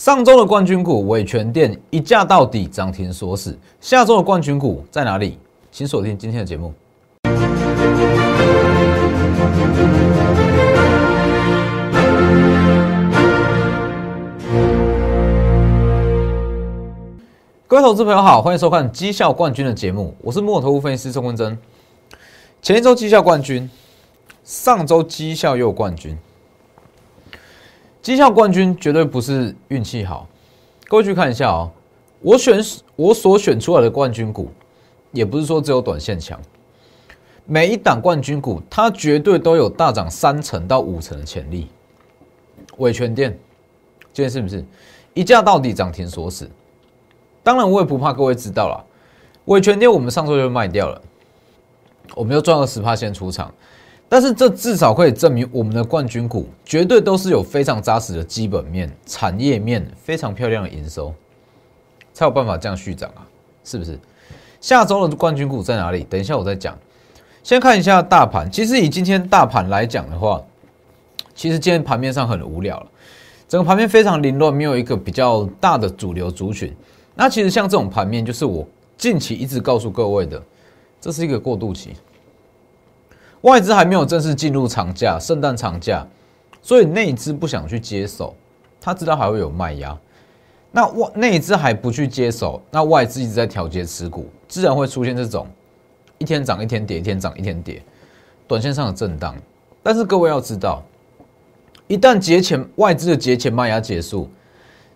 上周的冠军股伟全店一价到底，涨停锁死。下周的冠军股在哪里？请锁定今天的节目。各位投资朋友好，欢迎收看绩效冠军的节目，我是木头分析师宋文珍。前一周绩效冠军，上周绩效又冠军。绩效冠军绝对不是运气好，各位去看一下哦。我选我所选出来的冠军股，也不是说只有短线强，每一档冠军股它绝对都有大涨三成到五成的潜力。伟全店今天是不是一价到底涨停锁死？当然我也不怕各位知道了，伟全店我们上周就卖掉了，我们又赚了十趴先出场。但是这至少可以证明，我们的冠军股绝对都是有非常扎实的基本面、产业面，非常漂亮的营收，才有办法这样续涨啊，是不是？下周的冠军股在哪里？等一下我再讲。先看一下大盘，其实以今天大盘来讲的话，其实今天盘面上很无聊了，整个盘面非常凌乱，没有一个比较大的主流族群。那其实像这种盘面，就是我近期一直告诉各位的，这是一个过渡期。外资还没有正式进入长假，圣诞长假，所以内资不想去接手，他知道还会有卖压。那外内资还不去接手，那外资一直在调节持股，自然会出现这种一天涨一天跌，一天涨一天跌，短线上的震荡。但是各位要知道，一旦节前外资的节前卖压结束，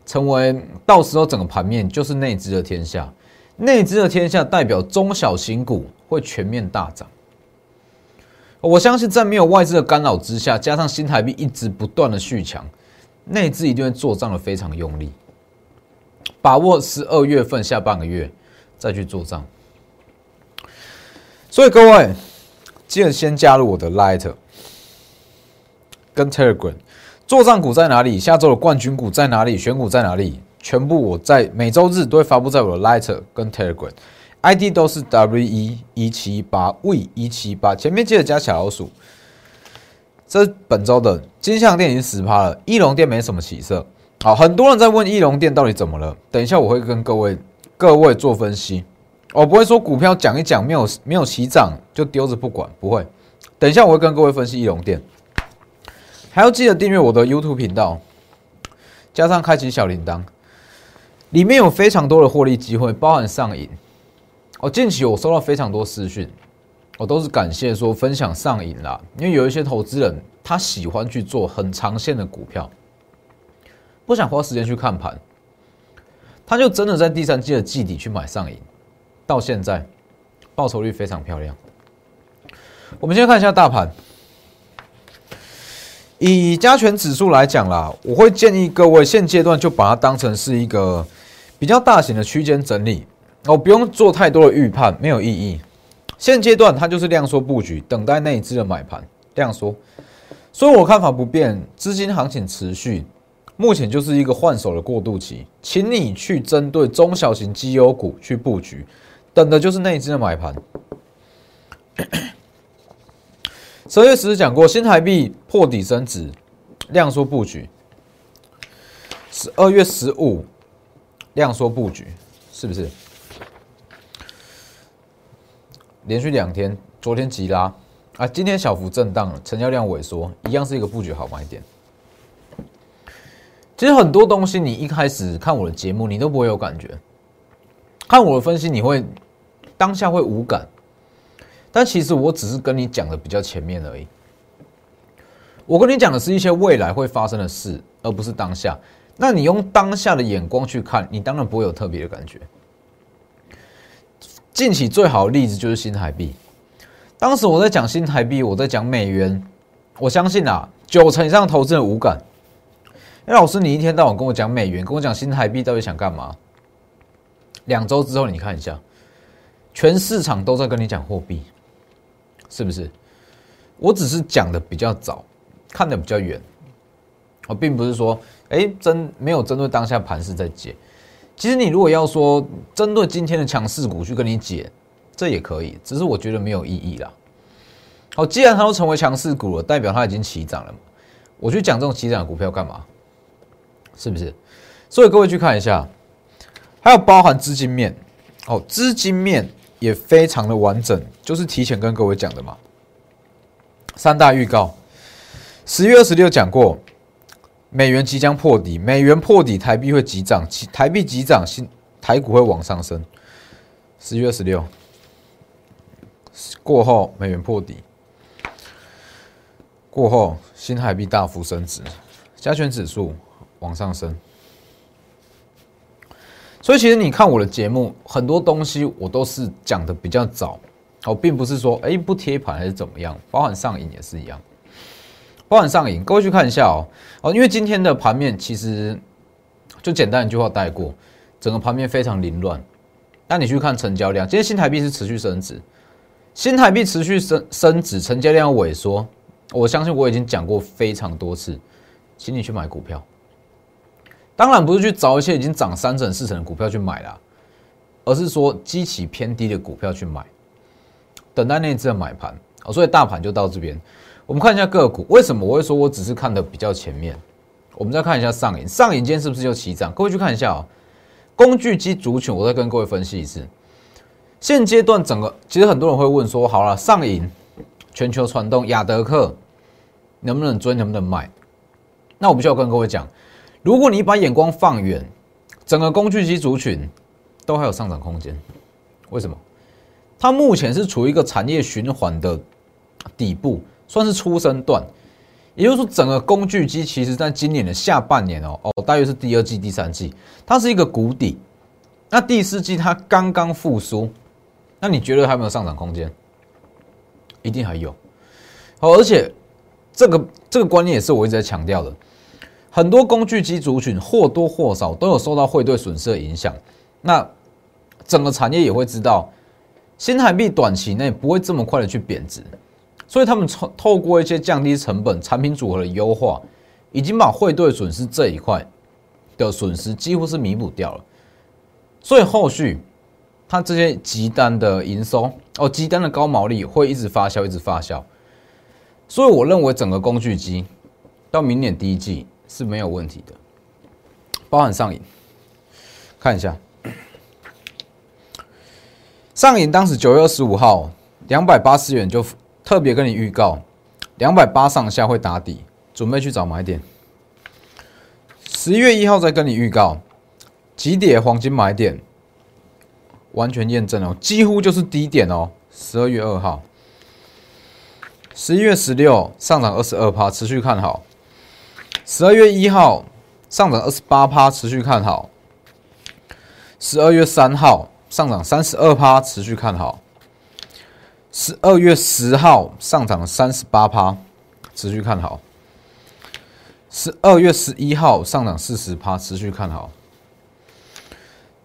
成为到时候整个盘面就是内资的天下，内资的天下代表中小型股会全面大涨。我相信在没有外资的干扰之下，加上新台币一直不断的续强，内资一定会做账的非常用力，把握十二月份下半个月再去做账。所以各位记得先加入我的 Light 跟 Telegram，做账股在哪里？下周的冠军股在哪里？选股在哪里？全部我在每周日都会发布在我的 Light 跟 Telegram。ID 都是 W 一一七八 V 一七八，前面记得加小老鼠。这本周的金项店已经十趴了，翼龙店没什么起色。好，很多人在问翼龙店到底怎么了，等一下我会跟各位各位做分析。我不会说股票讲一讲没有没有起涨就丢着不管，不会。等一下我会跟各位分析翼龙店，还要记得订阅我的 YouTube 频道，加上开启小铃铛，里面有非常多的获利机会，包含上瘾。哦，近期我收到非常多私讯，我都是感谢说分享上瘾啦，因为有一些投资人他喜欢去做很长线的股票，不想花时间去看盘，他就真的在第三季的季底去买上瘾，到现在报酬率非常漂亮。我们先看一下大盘，以加权指数来讲啦，我会建议各位现阶段就把它当成是一个比较大型的区间整理。哦，不用做太多的预判，没有意义。现阶段它就是量缩布局，等待内资的买盘量缩。所以我看法不变，资金行情持续，目前就是一个换手的过渡期，请你去针对中小型绩优股去布局，等的就是内资的买盘。十月十日讲过，新台币破底升值，量缩布局。十二月十五量缩布局，是不是？连续两天，昨天急拉啊，今天小幅震荡，成交量萎缩，一样是一个布局好买点。其实很多东西，你一开始看我的节目，你都不会有感觉；看我的分析，你会当下会无感。但其实我只是跟你讲的比较前面而已。我跟你讲的是一些未来会发生的事，而不是当下。那你用当下的眼光去看，你当然不会有特别的感觉。近期最好的例子就是新台币。当时我在讲新台币，我在讲美元，我相信啊，九成以上投资人无感。哎，老师，你一天到晚跟我讲美元，跟我讲新台币，到底想干嘛？两周之后你看一下，全市场都在跟你讲货币，是不是？我只是讲的比较早，看的比较远，我并不是说，哎，针没有针对当下盘势在解。其实你如果要说针对今天的强势股去跟你解，这也可以，只是我觉得没有意义啦。好，既然它都成为强势股了，代表它已经起涨了嘛，我去讲这种起涨的股票干嘛？是不是？所以各位去看一下，还有包含资金面哦，资金面也非常的完整，就是提前跟各位讲的嘛。三大预告，十月二十六讲过，美元即将破底，美元破底，台币会急涨，台币急涨，新台股会往上升。十月二十六过后，美元破底。过后，新台币大幅升值，加权指数往上升。所以，其实你看我的节目，很多东西我都是讲的比较早，哦，并不是说哎不贴盘还是怎么样，包含上影也是一样，包含上影，各位去看一下哦，哦，因为今天的盘面其实就简单一句话带过，整个盘面非常凌乱。那你去看成交量，今天新台币是持续升值，新台币持续升升值，成交量萎缩。我相信我已经讲过非常多次，请你去买股票。当然不是去找一些已经涨三成四成的股票去买啦，而是说基期偏低的股票去买，等待内资的买盘。哦，所以大盘就到这边。我们看一下个股，为什么我会说我只是看的比较前面？我们再看一下上影，上影今天是不是就起涨？各位去看一下哦，工具机族群，我再跟各位分析一次。现阶段整个，其实很多人会问说，好了，上影、全球传动、亚德克。能不能追，能不能卖？那我必须要跟各位讲，如果你把眼光放远，整个工具机族群都还有上涨空间。为什么？它目前是处于一个产业循环的底部，算是初生段。也就是说，整个工具机其实在今年的下半年哦哦，大约是第二季、第三季，它是一个谷底。那第四季它刚刚复苏，那你觉得还有没有上涨空间？一定还有。好，而且。这个这个观念也是我一直在强调的，很多工具机族群或多或少都有受到汇兑损失的影响，那整个产业也会知道，新台币短期内不会这么快的去贬值，所以他们透透过一些降低成本、产品组合的优化，已经把汇兑损失这一块的损失几乎是弥补掉了，所以后续它这些集单的营收哦，集单的高毛利会一直发酵，一直发酵。所以我认为整个工具机到明年第一季是没有问题的，包含上影，看一下。上影当时九月二十五号两百八十元就特别跟你预告，两百八上下会打底，准备去找买点。十一月一号再跟你预告，几点黄金买点，完全验证哦，几乎就是低点哦。十二月二号。十一月十六上涨二十二趴，持续看好。十二月一号上涨二十八趴，持续看好。十二月三号上涨三十二趴，持续看好。十二月十号上涨三十八趴，持续看好。十二月十一号上涨四十趴，持续看好。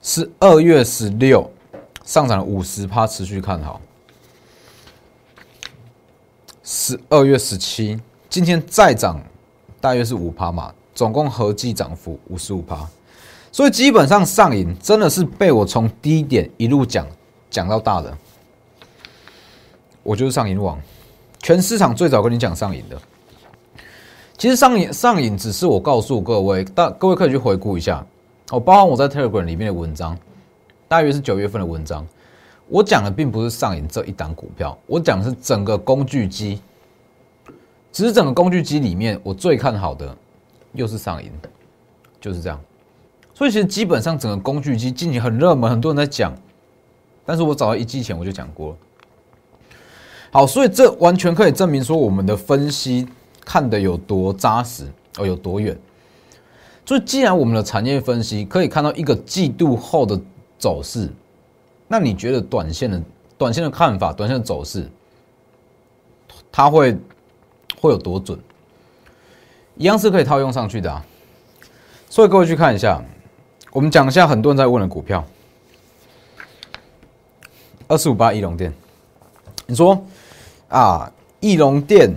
十二月十六上涨五十趴，持续看好。十二月十七，今天再涨，大约是五趴嘛，总共合计涨幅五十五趴，所以基本上上影真的是被我从低点一路讲讲到大的，我就是上影网，全市场最早跟你讲上影的。其实上影上影只是我告诉各位，但各位可以去回顾一下，哦，包含我在 Telegram 里面的文章，大约是九月份的文章。我讲的并不是上影这一档股票，我讲的是整个工具机。只是整个工具机里面，我最看好的又是上影，就是这样。所以其实基本上整个工具机近期很热门，很多人在讲。但是我早在一季前我就讲过了。好，所以这完全可以证明说我们的分析看的有多扎实哦，有多远。所以既然我们的产业分析可以看到一个季度后的走势。那你觉得短线的短线的看法，短线的走势，它会会有多准？一样是可以套用上去的啊。所以各位去看一下，我们讲一下很多人在问的股票，二四五八一龙店。你说啊，翼龙店，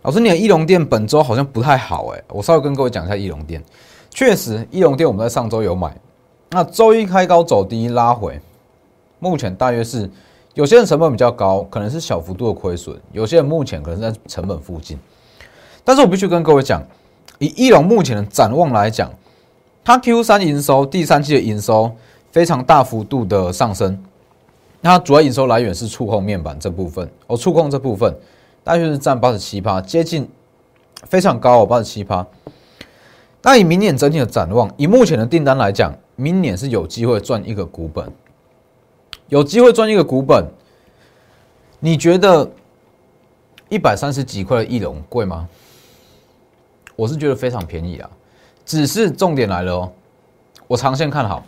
老师，你的翼龙店本周好像不太好哎。我稍微跟各位讲一下翼龙店，确实翼龙店我们在上周有买，那周一开高走低拉回。目前大约是有些人成本比较高，可能是小幅度的亏损；有些人目前可能在成本附近。但是我必须跟各位讲，以翼龙目前的展望来讲，它 Q 三营收，第三季的营收非常大幅度的上升。那主要营收来源是触控面板这部分，哦，触控这部分大约是占八十七趴，接近非常高哦，八十七趴。那以明年整体的展望，以目前的订单来讲，明年是有机会赚一个股本，有机会赚一个股本。你觉得一百三十几块的翼龙贵吗？我是觉得非常便宜啊，只是重点来了哦，我长线看好，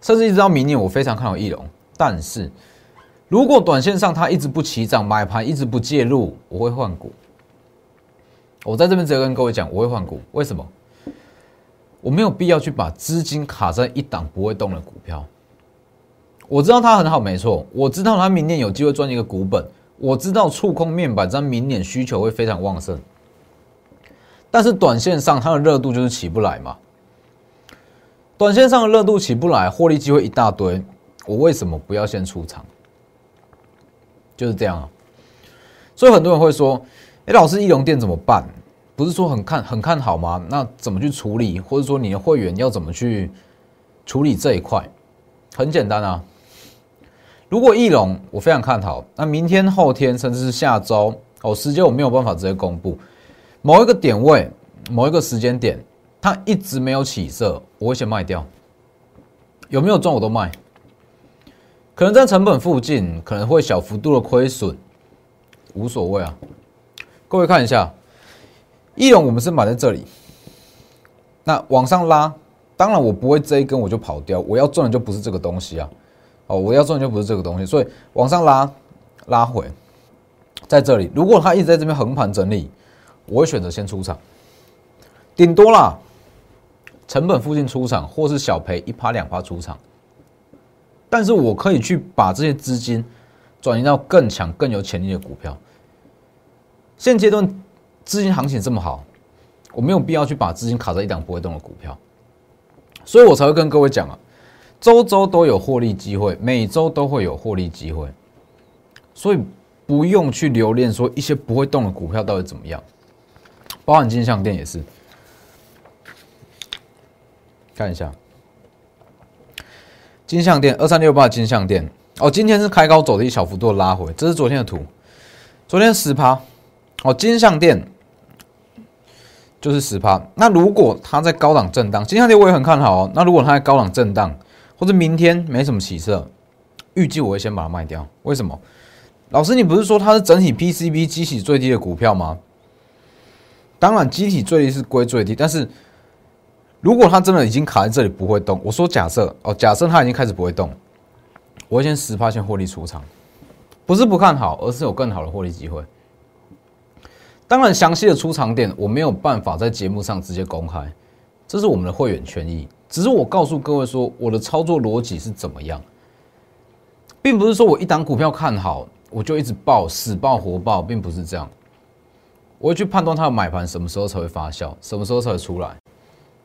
甚至一直到明年，我非常看好翼龙。但是如果短线上它一直不起涨，买盘一直不介入，我会换股。我在这边直接跟各位讲，我会换股，为什么？我没有必要去把资金卡在一档不会动的股票。我知道它很好，没错。我知道它明年有机会赚一个股本。我知道触控面板在明年需求会非常旺盛，但是短线上它的热度就是起不来嘛。短线上的热度起不来，获利机会一大堆。我为什么不要先出场？就是这样啊。所以很多人会说：“哎，老师，易龙店怎么办？不是说很看很看好吗？那怎么去处理？或者说你的会员要怎么去处理这一块？很简单啊。如果翼龙我非常看好，那明天、后天甚至是下周哦，时间我没有办法直接公布。某一个点位、某一个时间点，它一直没有起色，我会先卖掉。有没有赚我都卖。可能在成本附近，可能会小幅度的亏损，无所谓啊。各位看一下，翼龙我们是买在这里，那往上拉，当然我不会这一根我就跑掉，我要赚的就不是这个东西啊。哦，我要赚的就不是这个东西，所以往上拉，拉回，在这里，如果它一直在这边横盘整理，我会选择先出场，顶多啦，成本附近出场，或是小赔一趴两趴出场。但是我可以去把这些资金转移到更强、更有潜力的股票。现阶段资金行情这么好，我没有必要去把资金卡在一档不会动的股票，所以我才会跟各位讲啊，周周都有获利机会，每周都会有获利机会，所以不用去留恋说一些不会动的股票到底怎么样，包含金项店也是，看一下。金项店二三六八金项店哦，今天是开高走的一小幅度拉回，这是昨天的图，昨天十趴哦，金项店就是十趴。那如果它在高档震荡，金项店我也很看好哦。那如果它在高档震荡，或者明天没什么起色，预计我会先把它卖掉。为什么？老师，你不是说它是整体 PCB 机体最低的股票吗？当然，机体最低是归最低，但是。如果它真的已经卡在这里不会动，我说假设哦，假设它已经开始不会动，我会先十趴先获利出场，不是不看好，而是有更好的获利机会。当然，详细的出场点我没有办法在节目上直接公开，这是我们的会员权益。只是我告诉各位说，我的操作逻辑是怎么样，并不是说我一档股票看好我就一直爆死爆活爆，并不是这样。我会去判断它的买盘什么时候才会发酵，什么时候才会出来。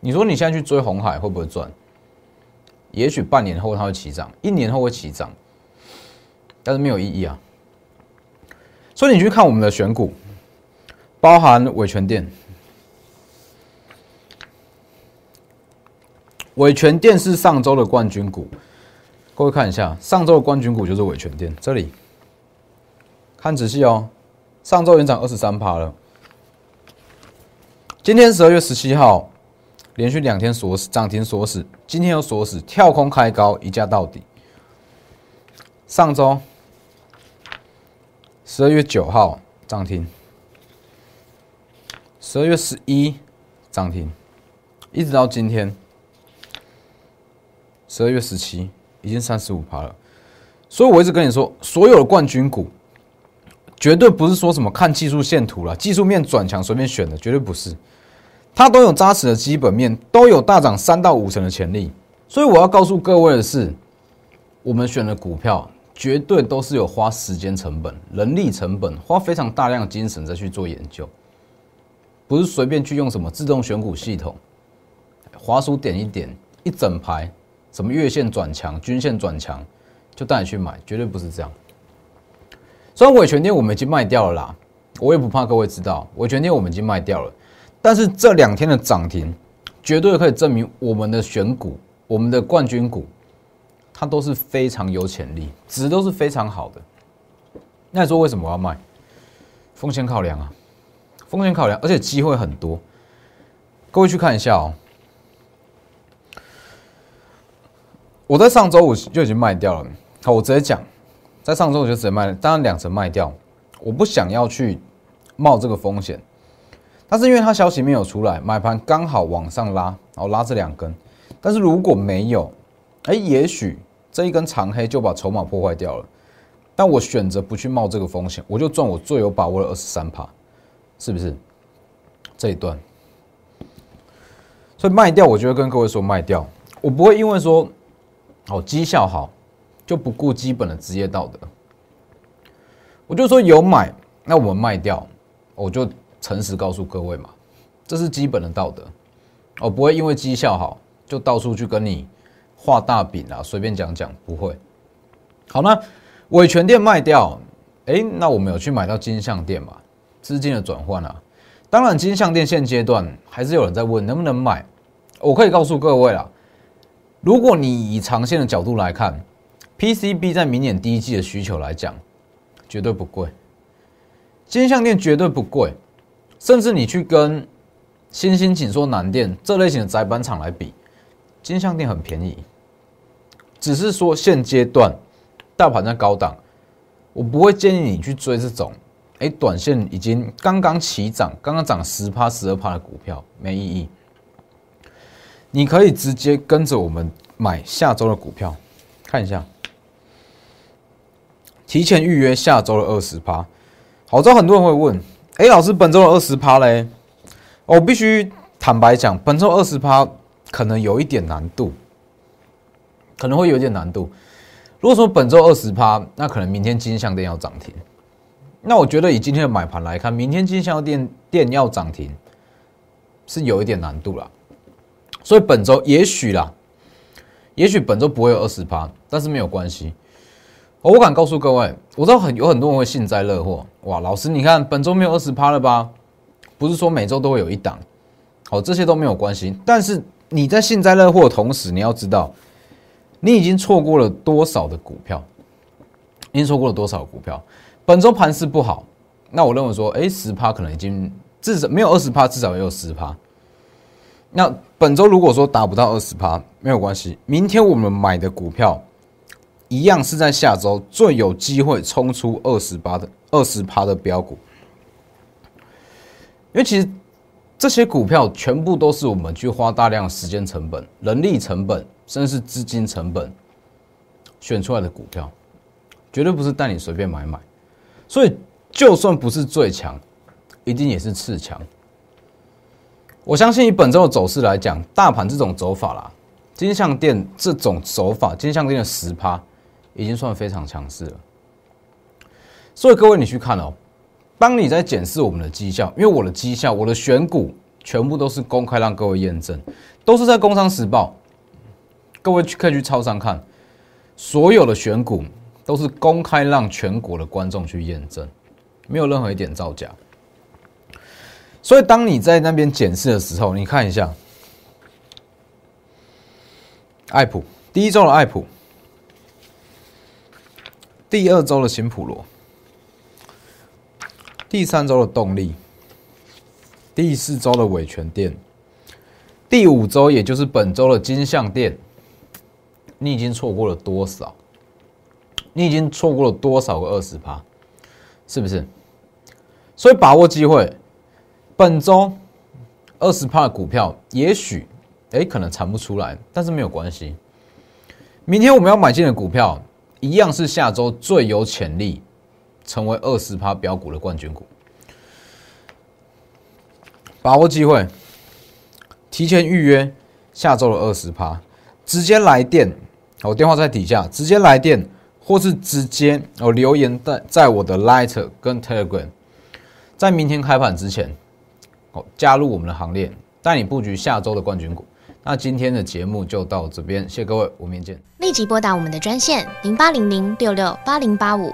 你说你现在去追红海会不会赚？也许半年后它会起涨，一年后会起涨，但是没有意义啊。所以你去看我们的选股，包含伟权店，伟权店是上周的冠军股，各位看一下，上周的冠军股就是伟权店，这里看仔细哦，上周已经涨二十三趴了，今天十二月十七号。连续两天锁死涨停锁死，今天又锁死，跳空开高一价到底。上周十二月九号涨停，十二月十一涨停，一直到今天十二月十七已经三十五趴了。所以我一直跟你说，所有的冠军股绝对不是说什么看技术线图了，技术面转强随便选的，绝对不是。它都有扎实的基本面，都有大涨三到五成的潜力，所以我要告诉各位的是，我们选的股票绝对都是有花时间成本、人力成本，花非常大量精神在去做研究，不是随便去用什么自动选股系统，滑鼠点一点，一整排什么月线转强、均线转强，就带你去买，绝对不是这样。虽然伟权店我们已经卖掉了啦，我也不怕各位知道，伟权店我们已经卖掉了。但是这两天的涨停，绝对可以证明我们的选股、我们的冠军股，它都是非常有潜力，值都是非常好的。那你说为什么我要卖？风险考量啊，风险考量，而且机会很多。各位去看一下哦，我在上周五就已经卖掉了。好，我直接讲，在上周我就直接卖了，当然两成卖掉，我不想要去冒这个风险。但是因为它消息没有出来，买盘刚好往上拉，然后拉这两根。但是如果没有，哎，也许这一根长黑就把筹码破坏掉了。但我选择不去冒这个风险，我就赚我最有把握的二十三帕，是不是？这一段，所以卖掉，我就会跟各位说卖掉，我不会因为说哦绩效好就不顾基本的职业道德。我就说有买，那我们卖掉，我就。诚实告诉各位嘛，这是基本的道德。我不会因为绩效好就到处去跟你画大饼啊，随便讲讲不会。好，那伟全店卖掉，哎，那我们有去买到金项店嘛？资金的转换啊，当然金项店现阶段还是有人在问能不能买。我可以告诉各位啊，如果你以长线的角度来看，PCB 在明年第一季的需求来讲，绝对不贵，金项店绝对不贵。甚至你去跟新兴紧缩南电这类型的窄板厂来比，金相电很便宜，只是说现阶段大盘在高档，我不会建议你去追这种，哎，短线已经刚刚起涨，刚刚涨十趴十二趴的股票没意义。你可以直接跟着我们买下周的股票，看一下，提前预约下周的二十趴。好，知道很多人会问。哎，老师，本周的二十趴嘞，我必须坦白讲，本周二十趴可能有一点难度，可能会有点难度。如果说本周二十趴，那可能明天金项店要涨停。那我觉得以今天的买盘来看，明天金项店店要涨停是有一点难度了。所以本周也许啦，也许本周不会有二十趴，但是没有关系。我敢告诉各位，我知道很有很多人会幸灾乐祸。哇，老师，你看本周没有二十趴了吧？不是说每周都会有一档，好，这些都没有关系。但是你在幸灾乐祸的同时，你要知道，你已经错过了多少的股票，已经错过了多少股票。本周盘势不好，那我认为说，哎，十趴可能已经至少没有二十趴，至少也有十趴。那本周如果说达不到二十趴，没有关系，明天我们买的股票。一样是在下周最有机会冲出二十八的二十趴的标股，因为其实这些股票全部都是我们去花大量时间成本、人力成本，甚至是资金成本选出来的股票，绝对不是带你随便买买。所以就算不是最强，一定也是次强。我相信以本周的走势来讲，大盘这种走法啦，金项店这种走法，金项店的十趴。已经算非常强势了，所以各位你去看哦，当你在检视我们的绩效，因为我的绩效、我的选股全部都是公开让各位验证，都是在《工商时报》，各位去可以去超商看，所有的选股都是公开让全国的观众去验证，没有任何一点造假。所以当你在那边检视的时候，你看一下，爱普第一周的爱普。第二周的新普罗，第三周的动力，第四周的伟全店，第五周也就是本周的金项店，你已经错过了多少？你已经错过了多少个二十趴？是不是？所以把握机会，本周二十趴的股票，也许哎可能产不出来，但是没有关系。明天我们要买进的股票。一样是下周最有潜力成为二十趴标股的冠军股，把握机会，提前预约下周的二十趴，直接来电，我电话在底下，直接来电，或是直接哦留言在在我的 Light 跟 Telegram，在明天开盘之前，哦加入我们的行列，带你布局下周的冠军股。那今天的节目就到这边，谢谢各位，我们明天见。立即拨打我们的专线零八零零六六八零八五